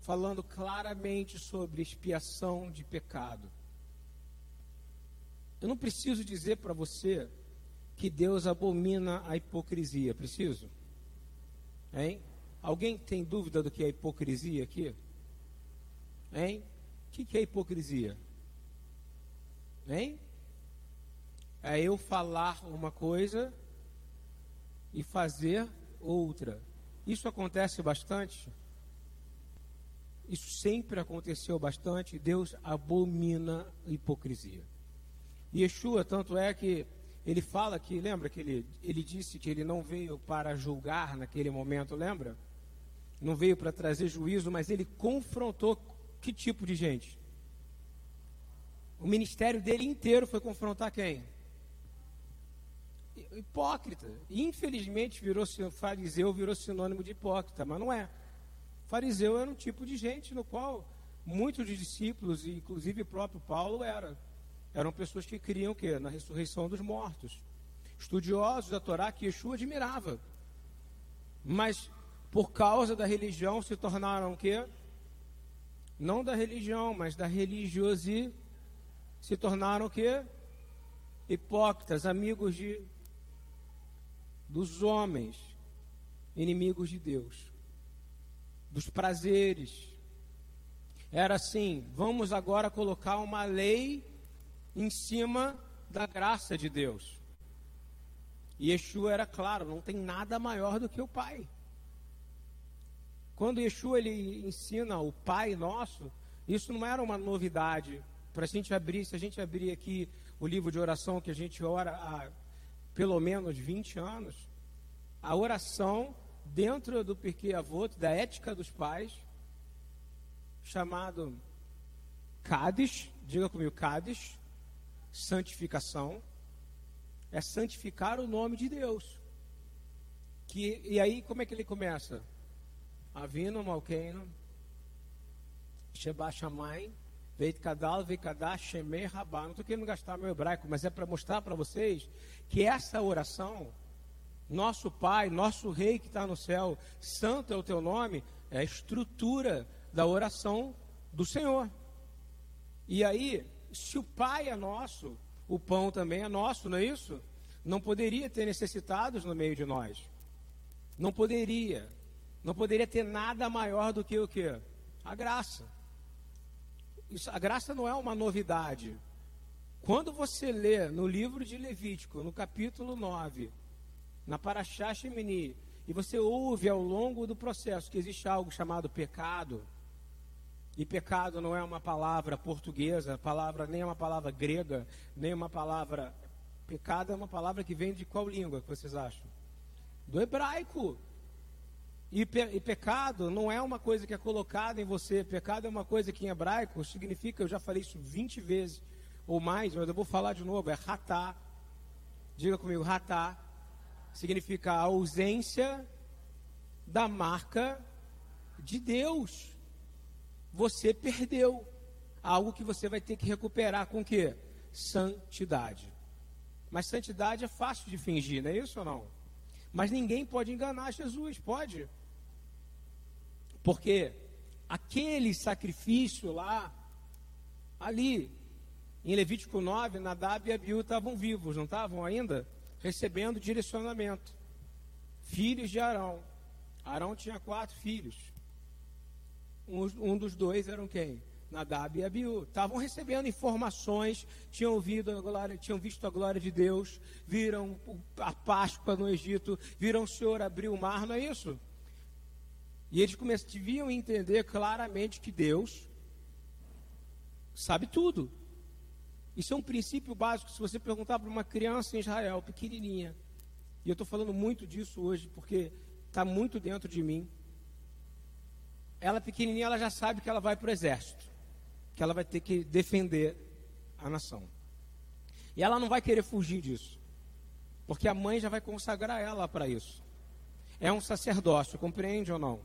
falando claramente sobre expiação de pecado. Eu não preciso dizer para você que Deus abomina a hipocrisia, preciso? Hein? Alguém tem dúvida do que é hipocrisia aqui? Hein? O que, que é hipocrisia? Hein? É eu falar uma coisa e fazer outra. Isso acontece bastante? Isso sempre aconteceu bastante. Deus abomina a hipocrisia. E Yeshua, tanto é que ele fala que, lembra que ele, ele disse que ele não veio para julgar naquele momento, lembra? Não veio para trazer juízo, mas ele confrontou que tipo de gente? O ministério dele inteiro foi confrontar quem? Hipócrita. Infelizmente, virou fariseu virou sinônimo de hipócrita, mas não é. Fariseu era um tipo de gente no qual muitos discípulos, inclusive o próprio Paulo, era. Eram pessoas que criam o quê? Na ressurreição dos mortos. Estudiosos da Torá que Yeshua admirava. Mas por causa da religião se tornaram o quê? Não da religião, mas da religiosidade. Se tornaram o quê? Hipócritas, amigos de dos homens, inimigos de Deus, dos prazeres. Era assim: vamos agora colocar uma lei em cima da graça de Deus. E Yeshua era claro, não tem nada maior do que o Pai. Quando Yeshua ele ensina o Pai nosso, isso não era uma novidade. Para a gente abrir, se a gente abrir aqui o livro de oração que a gente ora há pelo menos 20 anos, a oração dentro do Pirkei Avot, da ética dos pais, chamado Cádiz, diga comigo, Cádiz, santificação, é santificar o nome de Deus. Que, e aí, como é que ele começa? Avino Malkeino, Sheba Shamay, Veit Kadal, Veit Shemei Rabá. Não estou querendo gastar meu hebraico, mas é para mostrar para vocês que essa oração, nosso Pai, nosso Rei que está no céu, santo é o teu nome, é a estrutura da oração do Senhor. E aí, se o Pai é nosso, o pão também é nosso, não é isso? Não poderia ter necessitados no meio de nós. Não poderia. Não poderia ter nada maior do que o que? A graça. Isso, a graça não é uma novidade. Quando você lê no livro de Levítico, no capítulo 9, na Paraxá Shemini, e você ouve ao longo do processo que existe algo chamado pecado, e pecado não é uma palavra portuguesa, palavra nem é uma palavra grega, nem uma palavra. Pecado é uma palavra que vem de qual língua que vocês acham? Do hebraico. E, pe e, pecado não é uma coisa que é colocada em você. Pecado é uma coisa que em hebraico significa, eu já falei isso 20 vezes ou mais, mas eu vou falar de novo, é ratá. Diga comigo, ratá. Significa a ausência da marca de Deus. Você perdeu algo que você vai ter que recuperar com o quê? Santidade. Mas santidade é fácil de fingir, não é isso ou não? Mas ninguém pode enganar Jesus, pode? Porque aquele sacrifício lá, ali, em Levítico 9, Nadab e Abiú estavam vivos, não estavam ainda? Recebendo direcionamento. Filhos de Arão. Arão tinha quatro filhos. Um, um dos dois eram quem? Nadab e Abiú. Estavam recebendo informações, tinham ouvido a glória, tinham visto a glória de Deus, viram a Páscoa no Egito, viram o Senhor abrir o mar, não é isso? E eles deviam entender claramente que Deus sabe tudo. Isso é um princípio básico. Se você perguntar para uma criança em Israel, pequenininha, e eu estou falando muito disso hoje porque está muito dentro de mim. Ela pequenininha, ela já sabe que ela vai para o exército, que ela vai ter que defender a nação. E ela não vai querer fugir disso, porque a mãe já vai consagrar ela para isso. É um sacerdócio, compreende ou não?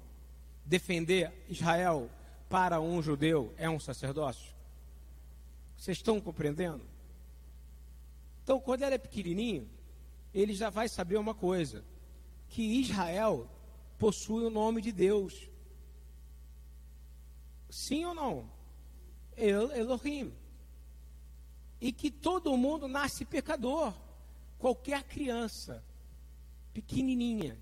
Defender Israel para um judeu é um sacerdócio? Vocês estão compreendendo? Então, quando ele é pequenininho, ele já vai saber uma coisa: que Israel possui o nome de Deus. Sim ou não? El, Elohim. E que todo mundo nasce pecador. Qualquer criança, pequenininha,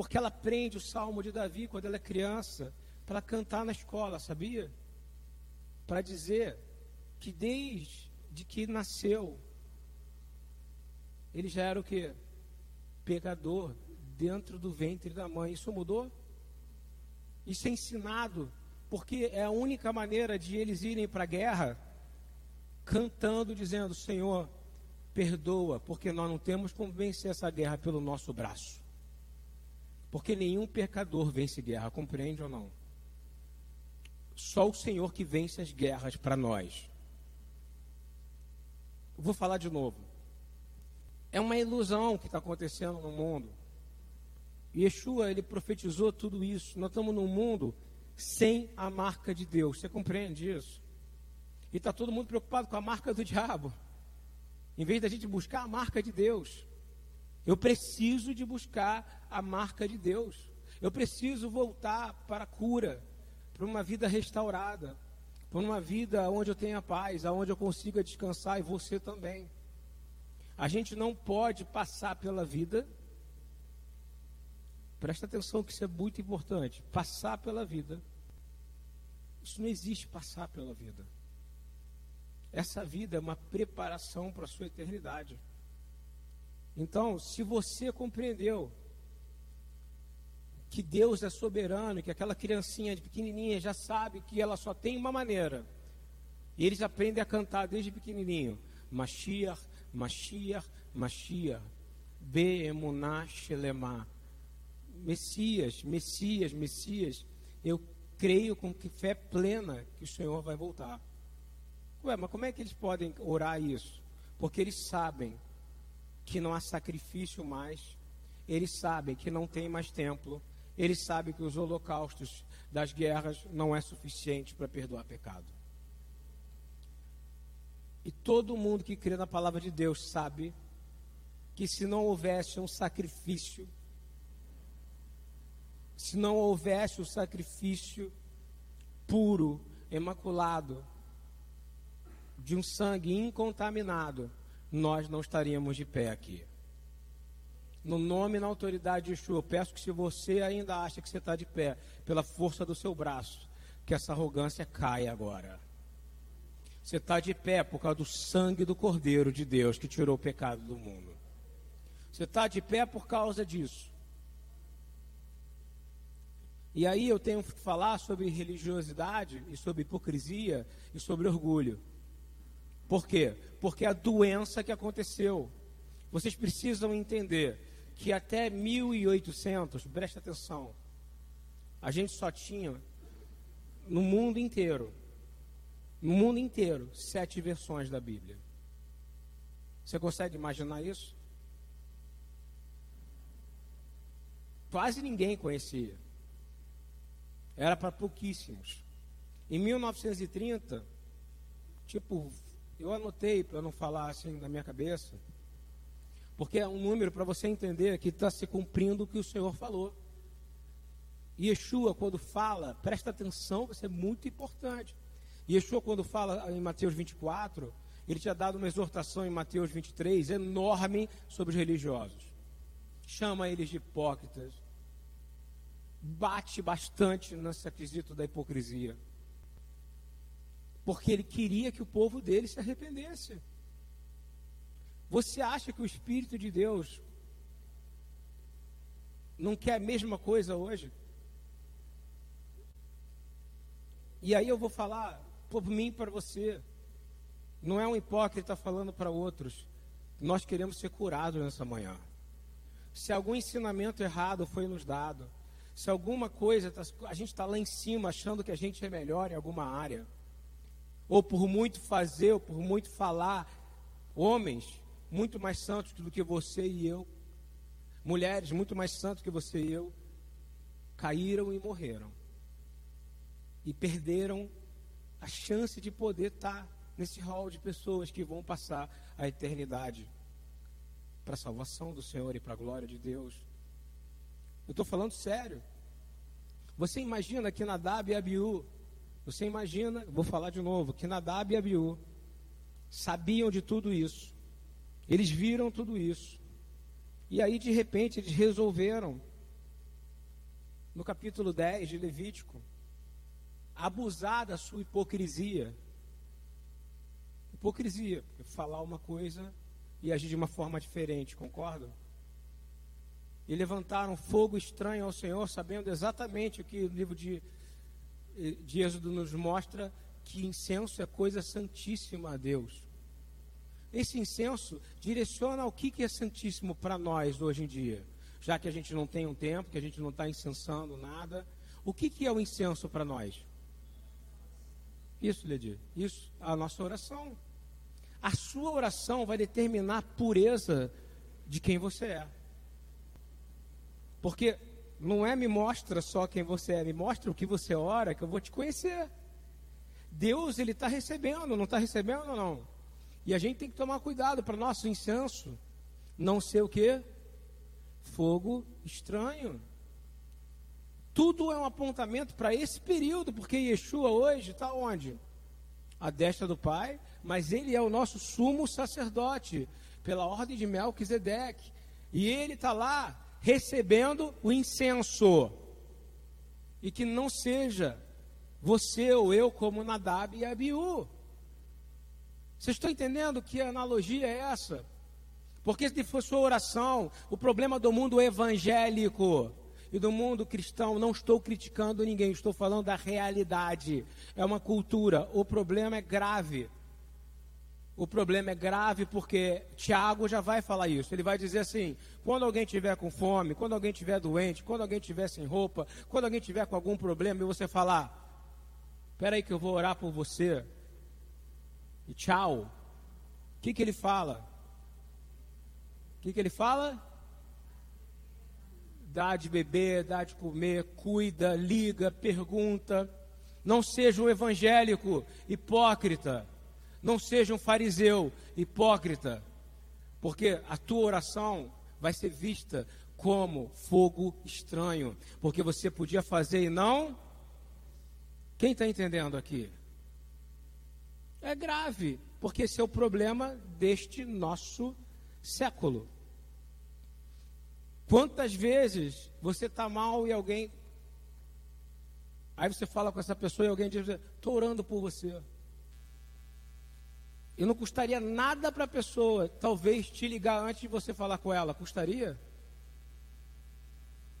porque ela aprende o salmo de Davi quando ela é criança, para cantar na escola, sabia? Para dizer que desde que nasceu, ele já era o que? Pecador dentro do ventre da mãe. Isso mudou? Isso é ensinado, porque é a única maneira de eles irem para a guerra cantando, dizendo: Senhor, perdoa, porque nós não temos como vencer essa guerra pelo nosso braço. Porque nenhum pecador vence guerra, compreende ou não? Só o Senhor que vence as guerras para nós. vou falar de novo. É uma ilusão que está acontecendo no mundo. Yeshua, ele profetizou tudo isso. Nós estamos num mundo sem a marca de Deus. Você compreende isso? E está todo mundo preocupado com a marca do diabo. Em vez da gente buscar a marca de Deus. Eu preciso de buscar a marca de Deus. Eu preciso voltar para a cura, para uma vida restaurada, para uma vida onde eu tenha paz, onde eu consiga descansar e você também. A gente não pode passar pela vida Presta atenção que isso é muito importante. Passar pela vida. Isso não existe passar pela vida. Essa vida é uma preparação para a sua eternidade. Então, se você compreendeu que Deus é soberano, que aquela criancinha de pequenininha já sabe que ela só tem uma maneira, e eles aprendem a cantar desde pequenininho: Mashiach, Mashiach, Mashiach, Shelemah. Messias, Messias, Messias, eu creio com fé plena que o Senhor vai voltar. Ué, mas como é que eles podem orar isso? Porque eles sabem que não há sacrifício mais, eles sabem que não tem mais templo, eles sabem que os holocaustos das guerras não é suficiente para perdoar pecado. E todo mundo que crê na palavra de Deus sabe que se não houvesse um sacrifício se não houvesse o sacrifício puro, imaculado, de um sangue incontaminado, nós não estaríamos de pé aqui. No nome e na autoridade de Yeshua, eu peço que se você ainda acha que você está de pé, pela força do seu braço, que essa arrogância caia agora. Você está de pé por causa do sangue do Cordeiro de Deus que tirou o pecado do mundo. Você está de pé por causa disso. E aí eu tenho que falar sobre religiosidade e sobre hipocrisia e sobre orgulho. Por quê? Porque a doença que aconteceu. Vocês precisam entender que até 1800, presta atenção, a gente só tinha no mundo inteiro, no mundo inteiro, sete versões da Bíblia. Você consegue imaginar isso? Quase ninguém conhecia era para pouquíssimos. Em 1930, tipo, eu anotei para não falar assim da minha cabeça, porque é um número para você entender que está se cumprindo o que o Senhor falou. Yeshua, quando fala, presta atenção, isso é muito importante. Yeshua, quando fala em Mateus 24, ele tinha dado uma exortação em Mateus 23 enorme sobre os religiosos. Chama eles de hipócritas, bate bastante nesse aquisito da hipocrisia. Porque ele queria que o povo dele se arrependesse. Você acha que o Espírito de Deus não quer a mesma coisa hoje? E aí eu vou falar por mim e para você. Não é um hipócrita falando para outros. Nós queremos ser curados nessa manhã. Se algum ensinamento errado foi nos dado, se alguma coisa, tá, a gente está lá em cima achando que a gente é melhor em alguma área, ou por muito fazer, ou por muito falar, homens muito mais santos do que você e eu, mulheres muito mais santos que você e eu, caíram e morreram. E perderam a chance de poder estar nesse hall de pessoas que vão passar a eternidade para a salvação do Senhor e para a glória de Deus. Eu estou falando sério. Você imagina que Nadab e Abiú Você imagina, vou falar de novo, que Nadab e Abiú sabiam de tudo isso. Eles viram tudo isso. E aí, de repente, eles resolveram, no capítulo 10 de Levítico, abusar da sua hipocrisia. Hipocrisia, falar uma coisa e agir de uma forma diferente, concordam? E levantaram fogo estranho ao Senhor, sabendo exatamente o que o livro de, de Êxodo nos mostra, que incenso é coisa santíssima a Deus. Esse incenso direciona o que, que é santíssimo para nós hoje em dia. Já que a gente não tem um tempo, que a gente não está incensando nada. O que, que é o incenso para nós? Isso, Ledir. Isso, a nossa oração. A sua oração vai determinar a pureza de quem você é. Porque não é me mostra só quem você é, me mostra o que você ora, que eu vou te conhecer. Deus, ele está recebendo, não está recebendo não? E a gente tem que tomar cuidado para nosso incenso não ser o que? Fogo estranho. Tudo é um apontamento para esse período, porque Yeshua hoje está onde? A destra do Pai, mas ele é o nosso sumo sacerdote, pela ordem de Melquisedeque. E ele está lá recebendo o incenso. E que não seja você ou eu como Nadab e Abiú. Vocês estão entendendo que analogia é essa? Porque se for sua oração, o problema do mundo evangélico e do mundo cristão, não estou criticando ninguém, estou falando da realidade. É uma cultura. O problema é grave. O problema é grave porque Tiago já vai falar isso. Ele vai dizer assim: quando alguém tiver com fome, quando alguém tiver doente, quando alguém tiver sem roupa, quando alguém tiver com algum problema, e você falar: espera aí que eu vou orar por você e tchau. O que, que ele fala? O que, que ele fala? Dá de beber, dá de comer, cuida, liga, pergunta. Não seja um evangélico hipócrita. Não seja um fariseu hipócrita. Porque a tua oração vai ser vista como fogo estranho. Porque você podia fazer e não. Quem está entendendo aqui? é grave, porque esse é o problema deste nosso século. Quantas vezes você está mal e alguém. Aí você fala com essa pessoa e alguém diz: Estou orando por você. E não custaria nada para a pessoa, talvez, te ligar antes de você falar com ela. Custaria?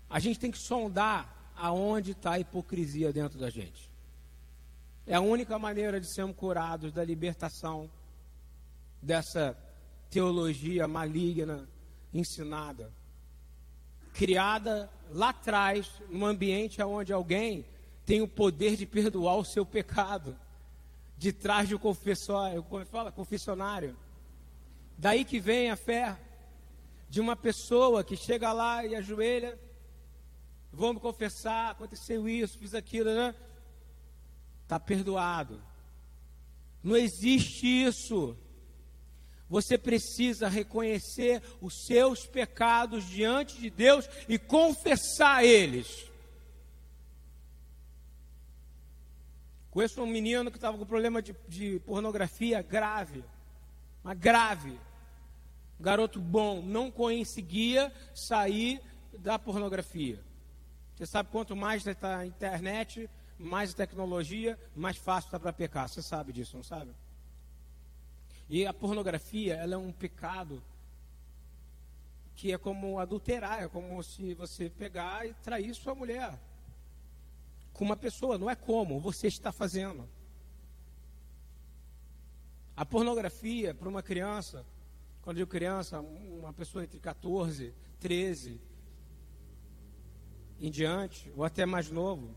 A gente tem que sondar aonde está a hipocrisia dentro da gente. É a única maneira de sermos curados da libertação dessa teologia maligna ensinada, criada lá atrás, num ambiente onde alguém tem o poder de perdoar o seu pecado, de trás do confessório, como fala, confessionário. Daí que vem a fé de uma pessoa que chega lá e ajoelha, vamos confessar, aconteceu isso, fiz aquilo, né? está perdoado. Não existe isso. Você precisa reconhecer os seus pecados diante de Deus e confessar eles. Conheço um menino que estava com problema de, de pornografia grave, mas grave. garoto bom, não conseguia sair da pornografia. Você sabe quanto mais está na internet, mais tecnologia, mais fácil está para pecar. Você sabe disso, não sabe? E a pornografia, ela é um pecado que é como adulterar, é como se você pegar e trair sua mulher com uma pessoa, não é como, você está fazendo. A pornografia para uma criança, quando eu digo criança, uma pessoa entre 14, 13 em diante, ou até mais novo,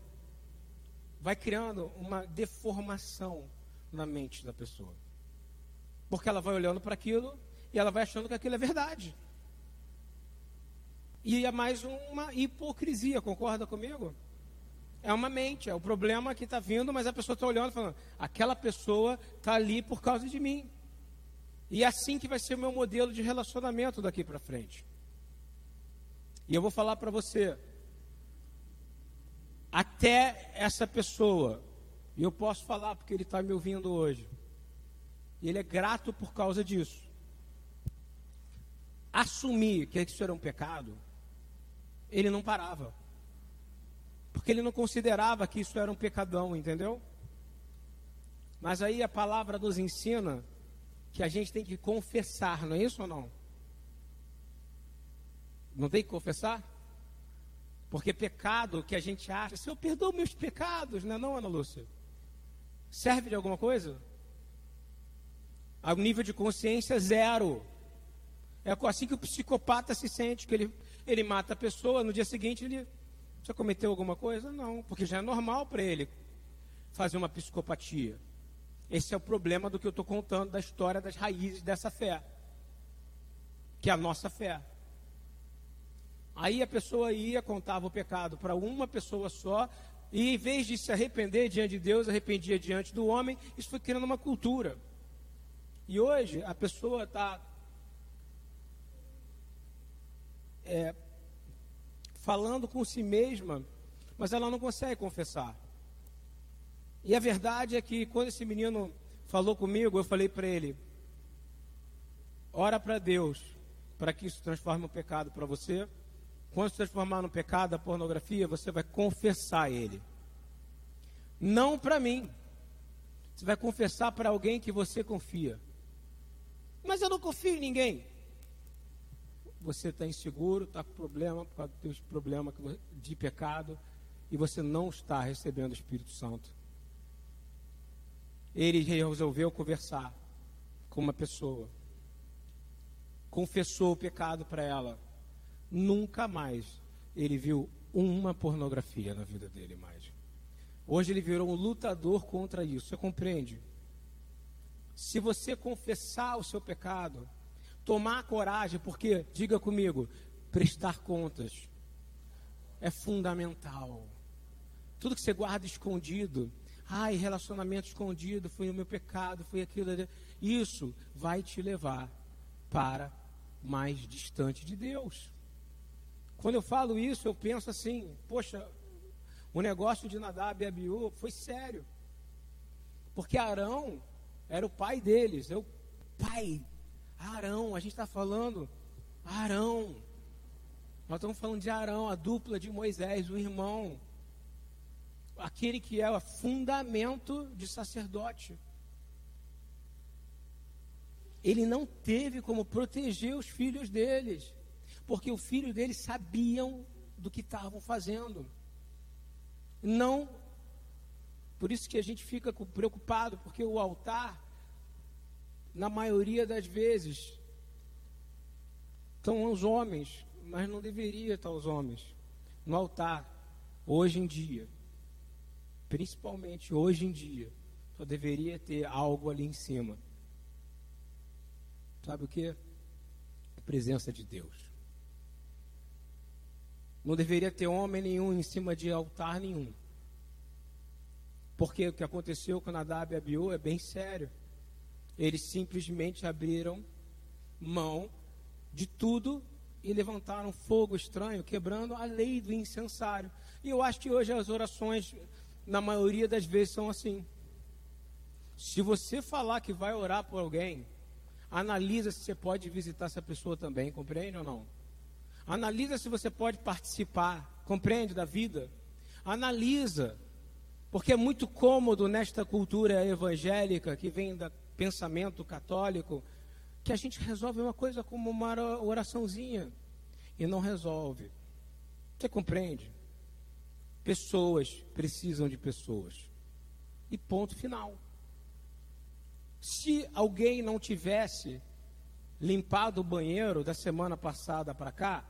vai criando uma deformação na mente da pessoa. Porque ela vai olhando para aquilo e ela vai achando que aquilo é verdade. E é mais uma hipocrisia, concorda comigo? É uma mente, é o problema que está vindo, mas a pessoa está olhando e falando: aquela pessoa está ali por causa de mim. E é assim que vai ser o meu modelo de relacionamento daqui para frente. E eu vou falar para você: até essa pessoa E eu posso falar porque ele está me ouvindo hoje. E ele é grato por causa disso. Assumir que isso era um pecado, ele não parava. Porque ele não considerava que isso era um pecadão, entendeu? Mas aí a palavra nos ensina que a gente tem que confessar, não é isso ou não? Não tem que confessar? Porque pecado que a gente acha, se eu perdoo meus pecados, não é não, Ana Lúcia? Serve de alguma coisa? A nível de consciência, zero. É assim que o psicopata se sente, que ele, ele mata a pessoa, no dia seguinte ele já cometeu alguma coisa? Não, porque já é normal para ele fazer uma psicopatia. Esse é o problema do que eu estou contando, da história das raízes dessa fé, que é a nossa fé. Aí a pessoa ia, contava o pecado para uma pessoa só, e em vez de se arrepender diante de Deus, arrependia diante do homem, isso foi criando uma cultura. E hoje a pessoa está é, falando com si mesma, mas ela não consegue confessar. E a verdade é que quando esse menino falou comigo, eu falei para ele: ora para Deus, para que isso transforme um pecado para você. Quando se transformar no pecado, a pornografia, você vai confessar ele. Não para mim. Você vai confessar para alguém que você confia. Mas eu não confio em ninguém. Você está inseguro, está com problema por causa dos seus problemas de pecado e você não está recebendo o Espírito Santo. Ele resolveu conversar com uma pessoa, confessou o pecado para ela, nunca mais ele viu uma pornografia na vida dele mais. Hoje ele virou um lutador contra isso. Você compreende? Se você confessar o seu pecado, tomar coragem, porque, diga comigo, prestar contas é fundamental. Tudo que você guarda escondido, ai, relacionamento escondido, foi o meu pecado, foi aquilo. Isso vai te levar para mais distante de Deus. Quando eu falo isso, eu penso assim: poxa, o negócio de Nadab e Abiú foi sério. Porque Arão era o pai deles, é o pai. Arão, a gente está falando Arão. Nós estamos falando de Arão, a dupla de Moisés, o irmão. Aquele que é o fundamento de sacerdote. Ele não teve como proteger os filhos deles porque os filhos deles sabiam do que estavam fazendo. Não, por isso que a gente fica preocupado, porque o altar, na maioria das vezes, estão os homens, mas não deveria estar os homens no altar, hoje em dia. Principalmente hoje em dia, só deveria ter algo ali em cima. Sabe o que? A presença de Deus. Não deveria ter homem nenhum em cima de altar nenhum. Porque o que aconteceu com Nadab e Abiú é bem sério. Eles simplesmente abriram mão de tudo e levantaram fogo estranho, quebrando a lei do incensário. E eu acho que hoje as orações, na maioria das vezes, são assim. Se você falar que vai orar por alguém, analisa se você pode visitar essa pessoa também, compreende ou não? Analisa se você pode participar, compreende da vida. Analisa, porque é muito cômodo nesta cultura evangélica que vem do pensamento católico, que a gente resolve uma coisa como uma oraçãozinha e não resolve. Você compreende? Pessoas precisam de pessoas. E ponto final. Se alguém não tivesse limpado o banheiro da semana passada para cá,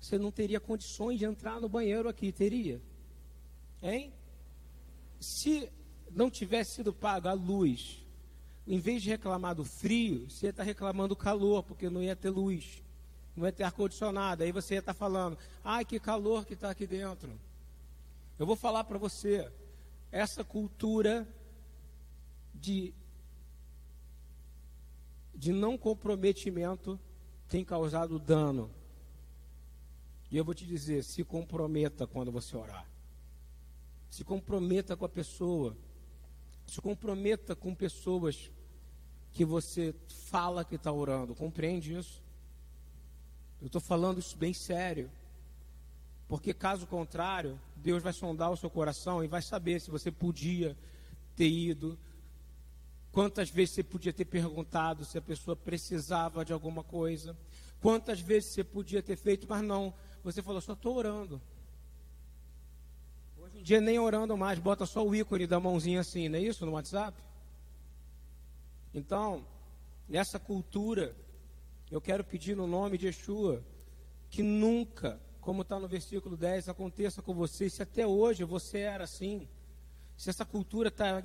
você não teria condições de entrar no banheiro aqui, teria? Hein? Se não tivesse sido paga a luz, em vez de reclamar do frio, você está reclamando do calor, porque não ia ter luz, não ia ter ar-condicionado. Aí você ia estar tá falando, ai que calor que está aqui dentro. Eu vou falar para você, essa cultura de, de não comprometimento tem causado dano e eu vou te dizer: se comprometa quando você orar. Se comprometa com a pessoa. Se comprometa com pessoas que você fala que está orando. Compreende isso? Eu estou falando isso bem sério. Porque caso contrário, Deus vai sondar o seu coração e vai saber se você podia ter ido, quantas vezes você podia ter perguntado se a pessoa precisava de alguma coisa, quantas vezes você podia ter feito, mas não, você falou, só estou orando. Dia nem orando mais, bota só o ícone da mãozinha assim, não é isso no WhatsApp? Então, nessa cultura, eu quero pedir no nome de Yeshua que nunca como está no versículo 10, aconteça com você, se até hoje você era assim, se essa cultura está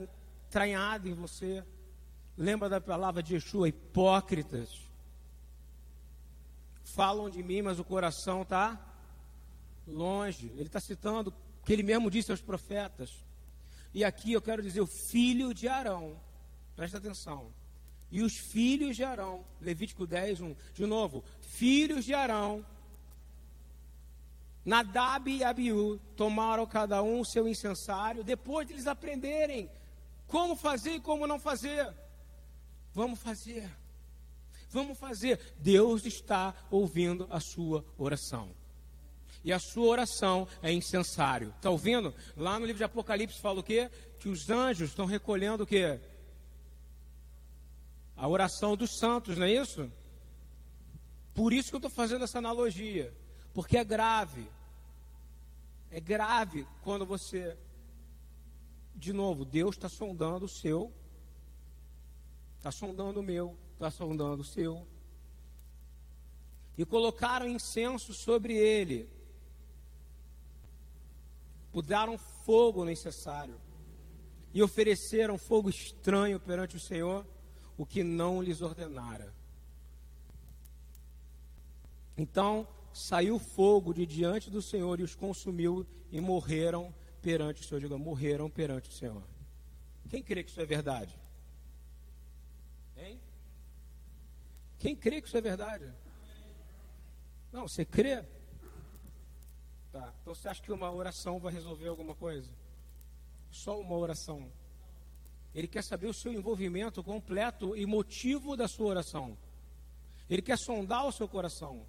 entranhada em você, lembra da palavra de Yeshua, hipócritas, falam de mim, mas o coração está longe, ele está citando que ele mesmo disse aos profetas, e aqui eu quero dizer o filho de Arão, presta atenção, e os filhos de Arão, Levítico 10, 1, de novo, filhos de Arão, Nadab e Abiú tomaram cada um o seu incensário, depois de eles aprenderem como fazer e como não fazer. Vamos fazer. Vamos fazer. Deus está ouvindo a sua oração. E a sua oração é incensário. Está ouvindo? Lá no livro de Apocalipse fala o quê? Que os anjos estão recolhendo o quê? A oração dos santos, não é isso? Por isso que eu estou fazendo essa analogia. Porque é grave. É grave quando você. De novo, Deus está sondando o seu. Está sondando o meu. Está sondando o seu. E colocaram incenso sobre ele. Pudaram fogo necessário. E ofereceram fogo estranho perante o Senhor, o que não lhes ordenara. Então, saiu fogo de diante do Senhor e os consumiu e morreram perante o Senhor. Diga, morreram perante o Senhor. Quem crê que isso é verdade? Hein? Quem crê que isso é verdade? Não, você crê? Tá. Então você acha que uma oração vai resolver alguma coisa? Só uma oração. Ele quer saber o seu envolvimento completo e motivo da sua oração. Ele quer sondar o seu coração.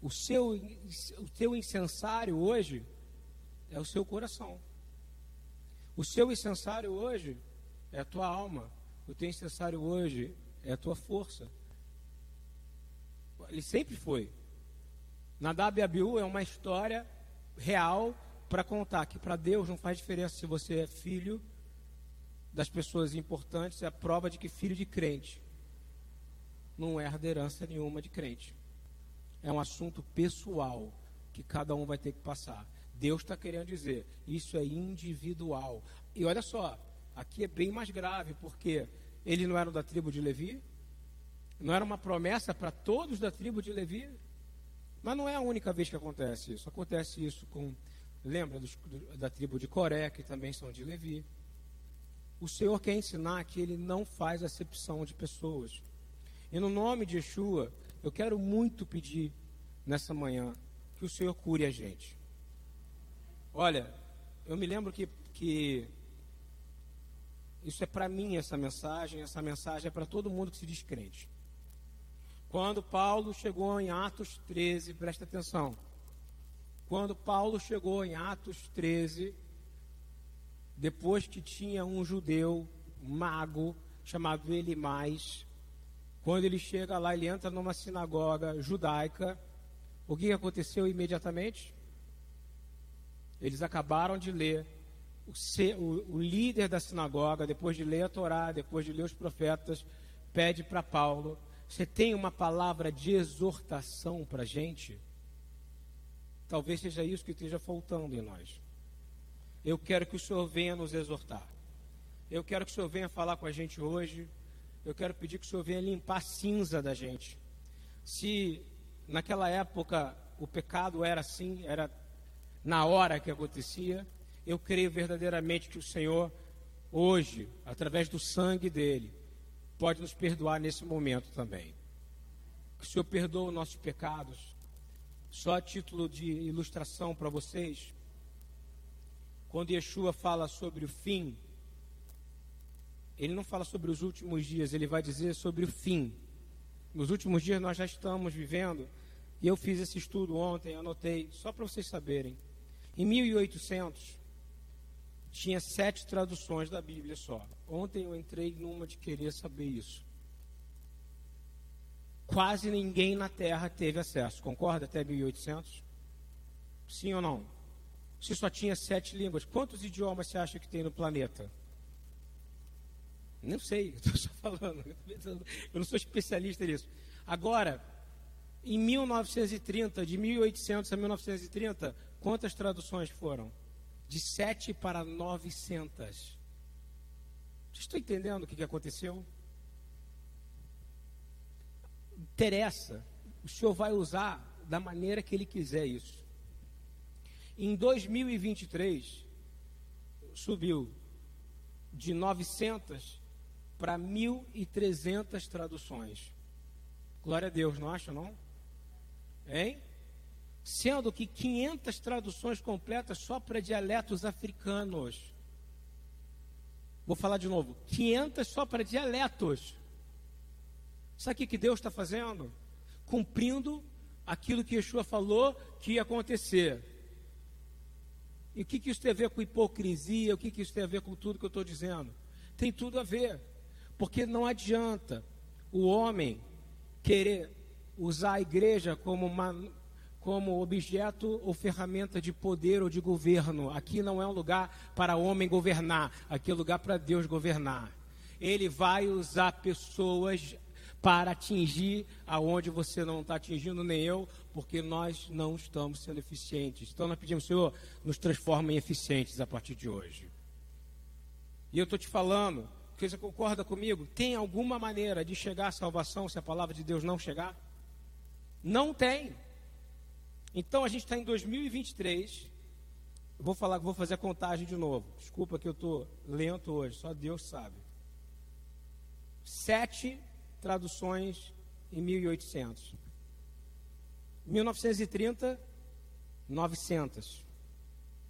O seu, o teu incensário hoje é o seu coração. O seu incensário hoje é a tua alma. O teu incensário hoje é a tua força. Ele sempre foi. Nadab e Abiú é uma história real para contar que para Deus não faz diferença se você é filho das pessoas importantes, é a prova de que filho de crente não herda herança nenhuma de crente é um assunto pessoal que cada um vai ter que passar. Deus está querendo dizer, isso é individual. E olha só, aqui é bem mais grave, porque ele não era da tribo de Levi, não era uma promessa para todos da tribo de Levi, mas não é a única vez que acontece isso. Acontece isso com, lembra dos, da tribo de Coré, que também são de Levi. O Senhor quer ensinar que ele não faz acepção de pessoas. E no nome de Yeshua, eu quero muito pedir nessa manhã que o Senhor cure a gente. Olha, eu me lembro que, que isso é para mim essa mensagem, essa mensagem é para todo mundo que se diz crente. Quando Paulo chegou em Atos 13, presta atenção. Quando Paulo chegou em Atos 13, depois que tinha um judeu mago chamado Elimais, quando ele chega lá, ele entra numa sinagoga judaica. O que aconteceu imediatamente? Eles acabaram de ler. O, o, o líder da sinagoga, depois de ler a Torá, depois de ler os profetas, pede para Paulo: Você tem uma palavra de exortação para a gente? Talvez seja isso que esteja faltando em nós. Eu quero que o Senhor venha nos exortar. Eu quero que o Senhor venha falar com a gente hoje eu quero pedir que o Senhor venha limpar a cinza da gente. Se naquela época o pecado era assim, era na hora que acontecia, eu creio verdadeiramente que o Senhor, hoje, através do sangue dele, pode nos perdoar nesse momento também. O Senhor perdoa os nossos pecados. Só a título de ilustração para vocês, quando Yeshua fala sobre o fim ele não fala sobre os últimos dias, ele vai dizer sobre o fim. Nos últimos dias nós já estamos vivendo, e eu fiz esse estudo ontem, anotei, só para vocês saberem. Em 1800, tinha sete traduções da Bíblia só. Ontem eu entrei numa de querer saber isso. Quase ninguém na Terra teve acesso, concorda? Até 1800? Sim ou não? Se só tinha sete línguas, quantos idiomas você acha que tem no planeta? Não sei, estou só falando. Eu não sou especialista nisso. Agora, em 1930, de 1800 a 1930, quantas traduções foram? De 7 para 900. Vocês estão entendendo o que, que aconteceu? Interessa. O Senhor vai usar da maneira que Ele quiser isso. Em 2023, subiu de 900 para 1.300 traduções. Glória a Deus, não acha não? Hein? Sendo que 500 traduções completas só para dialetos africanos. Vou falar de novo. 500 só para dialetos. Sabe o que Deus está fazendo? Cumprindo aquilo que Yeshua falou que ia acontecer. E o que, que isso tem a ver com hipocrisia? O que, que isso tem a ver com tudo que eu estou dizendo? Tem tudo a ver. Porque não adianta o homem querer usar a igreja como, uma, como objeto ou ferramenta de poder ou de governo. Aqui não é um lugar para homem governar, aqui é lugar para Deus governar. Ele vai usar pessoas para atingir aonde você não está atingindo, nem eu, porque nós não estamos sendo eficientes. Então nós pedimos, Senhor, nos transforma em eficientes a partir de hoje. E eu estou te falando, você concorda comigo? Tem alguma maneira de chegar à salvação se a palavra de Deus não chegar? Não tem. Então a gente está em 2023. Eu vou falar, vou fazer a contagem de novo. Desculpa que eu estou lento hoje, só Deus sabe. Sete traduções em 1800. 1930, 900.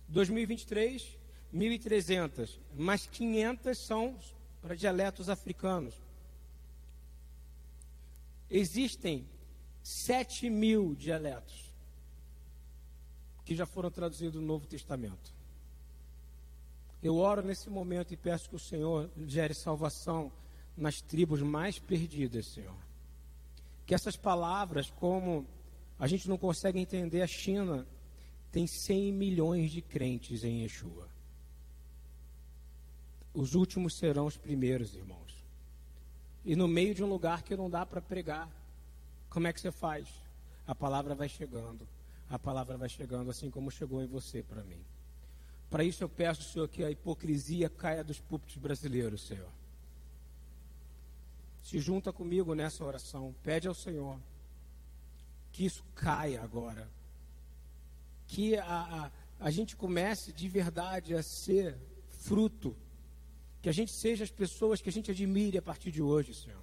2023, 1.300. Mais 500 são para dialetos africanos. Existem 7 mil dialetos que já foram traduzidos no Novo Testamento. Eu oro nesse momento e peço que o Senhor gere salvação nas tribos mais perdidas, Senhor. Que essas palavras, como a gente não consegue entender, a China tem 100 milhões de crentes em Yeshua. Os últimos serão os primeiros, irmãos. E no meio de um lugar que não dá para pregar, como é que você faz? A palavra vai chegando. A palavra vai chegando assim como chegou em você para mim. Para isso eu peço, Senhor, que a hipocrisia caia dos púlpitos brasileiros, Senhor. Se junta comigo nessa oração. Pede ao Senhor que isso caia agora. Que a, a, a gente comece de verdade a ser fruto que a gente seja as pessoas que a gente admire a partir de hoje, Senhor.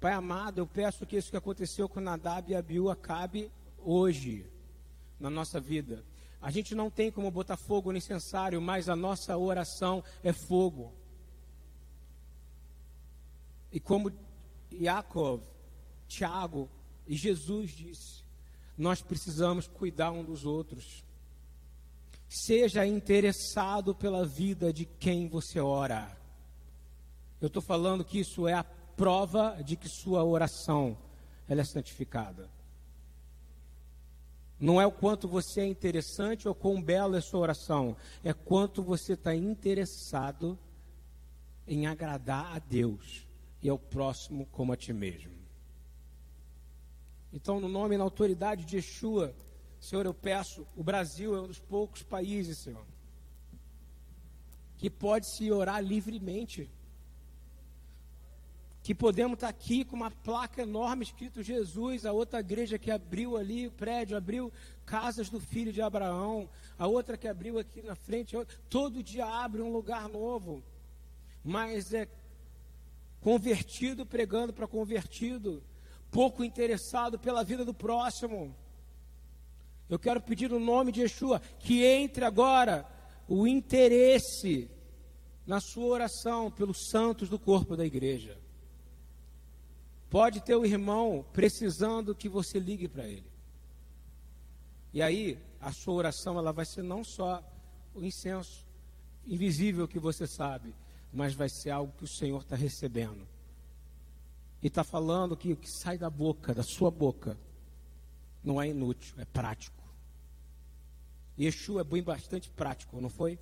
Pai amado, eu peço que isso que aconteceu com Nadab e Abiú acabe hoje na nossa vida. A gente não tem como botar fogo no incensário, mas a nossa oração é fogo. E como Jacob, Tiago e Jesus disse, nós precisamos cuidar um dos outros. Seja interessado pela vida de quem você ora. Eu estou falando que isso é a prova de que sua oração ela é santificada. Não é o quanto você é interessante ou quão bela é sua oração, é quanto você está interessado em agradar a Deus e ao próximo como a ti mesmo. Então, no nome e na autoridade de Yeshua, Senhor, eu peço, o Brasil é um dos poucos países, Senhor, que pode se orar livremente. Que podemos estar aqui com uma placa enorme escrito Jesus, a outra igreja que abriu ali o prédio, abriu casas do filho de Abraão, a outra que abriu aqui na frente, todo dia abre um lugar novo. Mas é convertido pregando para convertido, pouco interessado pela vida do próximo. Eu quero pedir no nome de Yeshua que entre agora o interesse na sua oração pelos santos do corpo da igreja. Pode ter o irmão precisando que você ligue para ele. E aí, a sua oração ela vai ser não só o incenso invisível que você sabe, mas vai ser algo que o Senhor está recebendo. E está falando que o que sai da boca, da sua boca, não é inútil, é prático. Yeshua é bem bastante prático, não foi?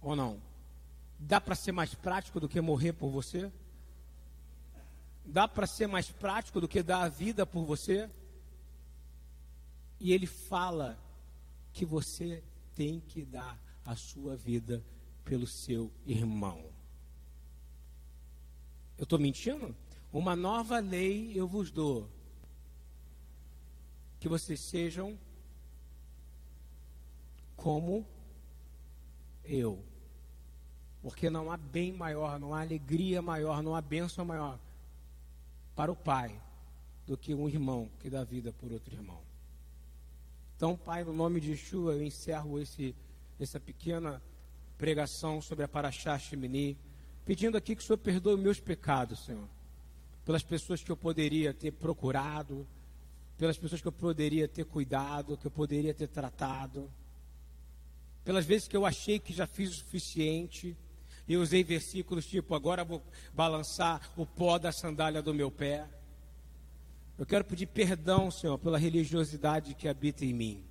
Ou não? Dá para ser mais prático do que morrer por você? Dá para ser mais prático do que dar a vida por você? E ele fala que você tem que dar a sua vida pelo seu irmão. Eu estou mentindo? Uma nova lei eu vos dou. Que vocês sejam como eu. Porque não há bem maior, não há alegria maior, não há bênção maior para o Pai do que um irmão que dá vida por outro irmão. Então, Pai, no nome de Yeshua, eu encerro esse, essa pequena pregação sobre a Paraxá Shemini, pedindo aqui que o Senhor perdoe meus pecados, Senhor. Pelas pessoas que eu poderia ter procurado, pelas pessoas que eu poderia ter cuidado, que eu poderia ter tratado, pelas vezes que eu achei que já fiz o suficiente, e usei versículos tipo: agora vou balançar o pó da sandália do meu pé. Eu quero pedir perdão, Senhor, pela religiosidade que habita em mim.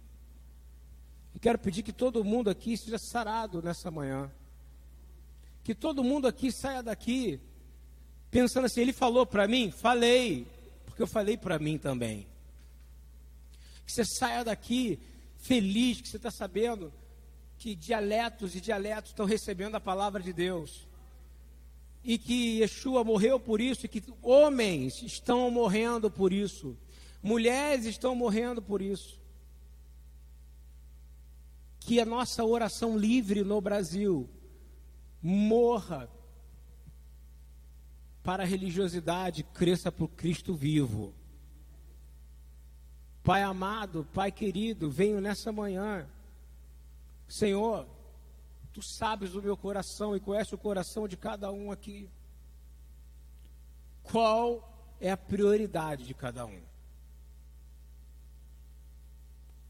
E quero pedir que todo mundo aqui seja sarado nessa manhã. Que todo mundo aqui saia daqui pensando assim: ele falou para mim? Falei, porque eu falei para mim também. Que você saia daqui feliz, que você está sabendo que dialetos e dialetos estão recebendo a palavra de Deus e que Yeshua morreu por isso, e que homens estão morrendo por isso, mulheres estão morrendo por isso. Que a nossa oração livre no Brasil morra para a religiosidade, cresça o Cristo vivo. Pai amado, Pai querido, venho nessa manhã, Senhor, Tu sabes o meu coração e conhece o coração de cada um aqui. Qual é a prioridade de cada um?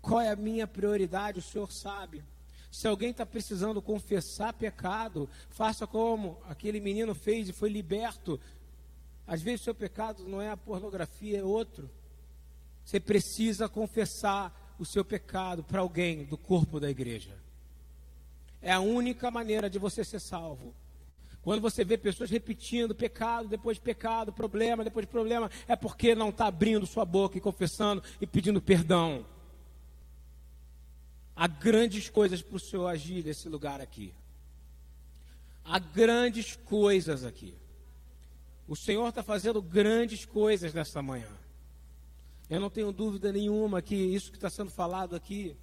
Qual é a minha prioridade? O Senhor sabe. Se alguém está precisando confessar pecado, faça como aquele menino fez e foi liberto. Às vezes o seu pecado não é a pornografia, é outro. Você precisa confessar o seu pecado para alguém do corpo da igreja. É a única maneira de você ser salvo. Quando você vê pessoas repetindo pecado depois de pecado, problema depois de problema, é porque não está abrindo sua boca e confessando e pedindo perdão. Há grandes coisas para o Senhor agir nesse lugar aqui. Há grandes coisas aqui. O Senhor está fazendo grandes coisas nessa manhã. Eu não tenho dúvida nenhuma que isso que está sendo falado aqui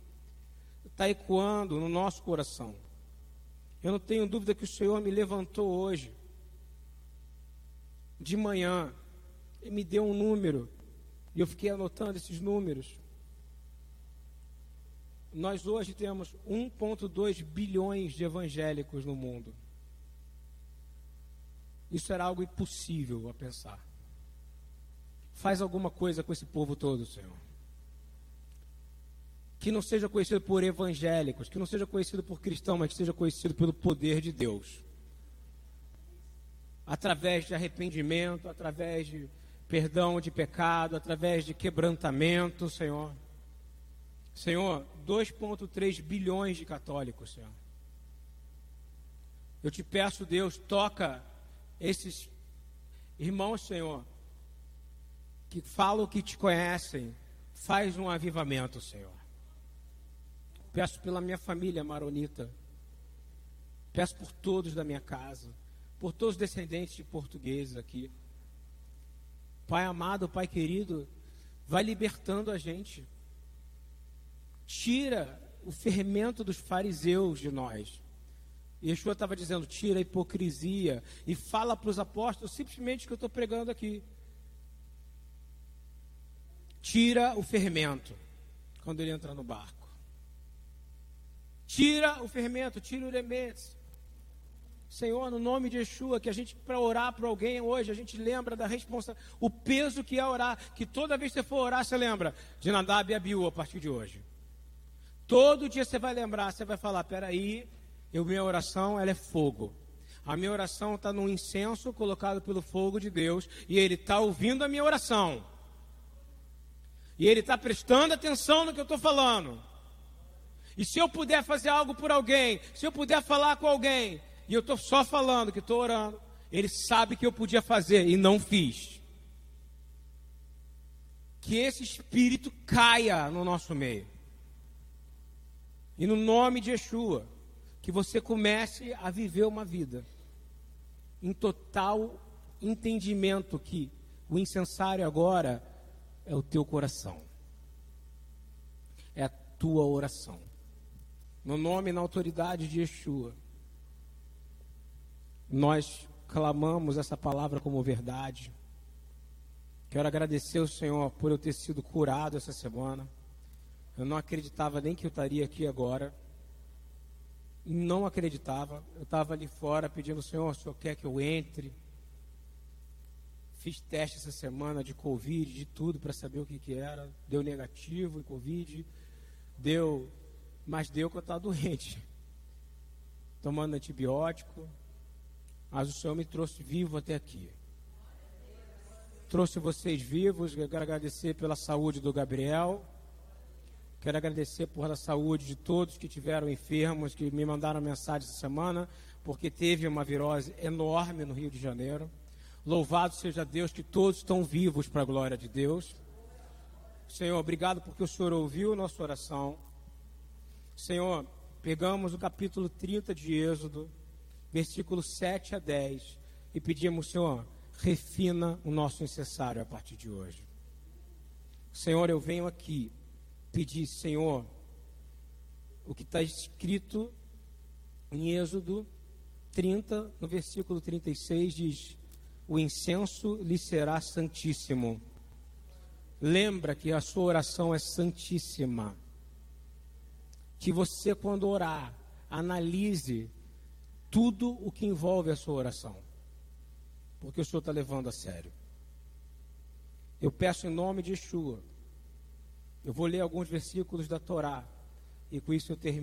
está ecoando no nosso coração. Eu não tenho dúvida que o Senhor me levantou hoje, de manhã, e me deu um número, e eu fiquei anotando esses números. Nós hoje temos 1,2 bilhões de evangélicos no mundo. Isso era algo impossível a pensar. Faz alguma coisa com esse povo todo, Senhor que não seja conhecido por evangélicos, que não seja conhecido por cristãos, mas que seja conhecido pelo poder de Deus. Através de arrependimento, através de perdão de pecado, através de quebrantamento, Senhor. Senhor, 2,3 bilhões de católicos, Senhor. Eu te peço, Deus, toca esses irmãos, Senhor, que falam que te conhecem, faz um avivamento, Senhor. Peço pela minha família maronita. Peço por todos da minha casa. Por todos os descendentes de portugueses aqui. Pai amado, Pai querido, vai libertando a gente. Tira o fermento dos fariseus de nós. Yeshua estava dizendo: tira a hipocrisia e fala para os apóstolos simplesmente o que eu estou pregando aqui. Tira o fermento quando ele entra no barco. Tira o fermento, tira o remédio. Senhor, no nome de Yeshua, que a gente, para orar para alguém hoje, a gente lembra da responsabilidade, o peso que é orar, que toda vez que você for orar, você lembra de Nadab e Abiú a partir de hoje. Todo dia você vai lembrar, você vai falar, peraí, eu, minha oração, ela é fogo. A minha oração está num incenso colocado pelo fogo de Deus, e Ele está ouvindo a minha oração. E Ele está prestando atenção no que eu estou falando. E se eu puder fazer algo por alguém, se eu puder falar com alguém, e eu estou só falando que estou orando. Ele sabe que eu podia fazer e não fiz. Que esse espírito caia no nosso meio. E no nome de Yeshua, que você comece a viver uma vida em total entendimento que o incensário agora é o teu coração. É a tua oração. No nome e na autoridade de Yeshua nós clamamos essa palavra como verdade. Quero agradecer ao Senhor por eu ter sido curado essa semana. Eu não acreditava nem que eu estaria aqui agora. Não acreditava. Eu estava ali fora pedindo ao Senhor, o Senhor quer que eu entre? Fiz teste essa semana de Covid, de tudo, para saber o que, que era. Deu negativo em Covid. Deu, mas deu eu estava doente. Tomando antibiótico, mas o Senhor me trouxe vivo até aqui. Trouxe vocês vivos. Eu quero agradecer pela saúde do Gabriel. Quero agradecer por a saúde de todos que tiveram enfermos, que me mandaram mensagem essa semana, porque teve uma virose enorme no Rio de Janeiro. Louvado seja Deus que todos estão vivos para a glória de Deus. Senhor, obrigado porque o Senhor ouviu nossa oração. Senhor, pegamos o capítulo 30 de Êxodo versículos 7 a 10, e pedimos, Senhor, refina o nosso necessário a partir de hoje. Senhor, eu venho aqui pedir, Senhor, o que está escrito em Êxodo 30, no versículo 36, diz: O incenso lhe será santíssimo. Lembra que a sua oração é santíssima. Que você, quando orar, analise tudo o que envolve a sua oração, porque o Senhor está levando a sério. Eu peço em nome de Yeshua, eu vou ler alguns versículos da Torá, e com isso eu termino.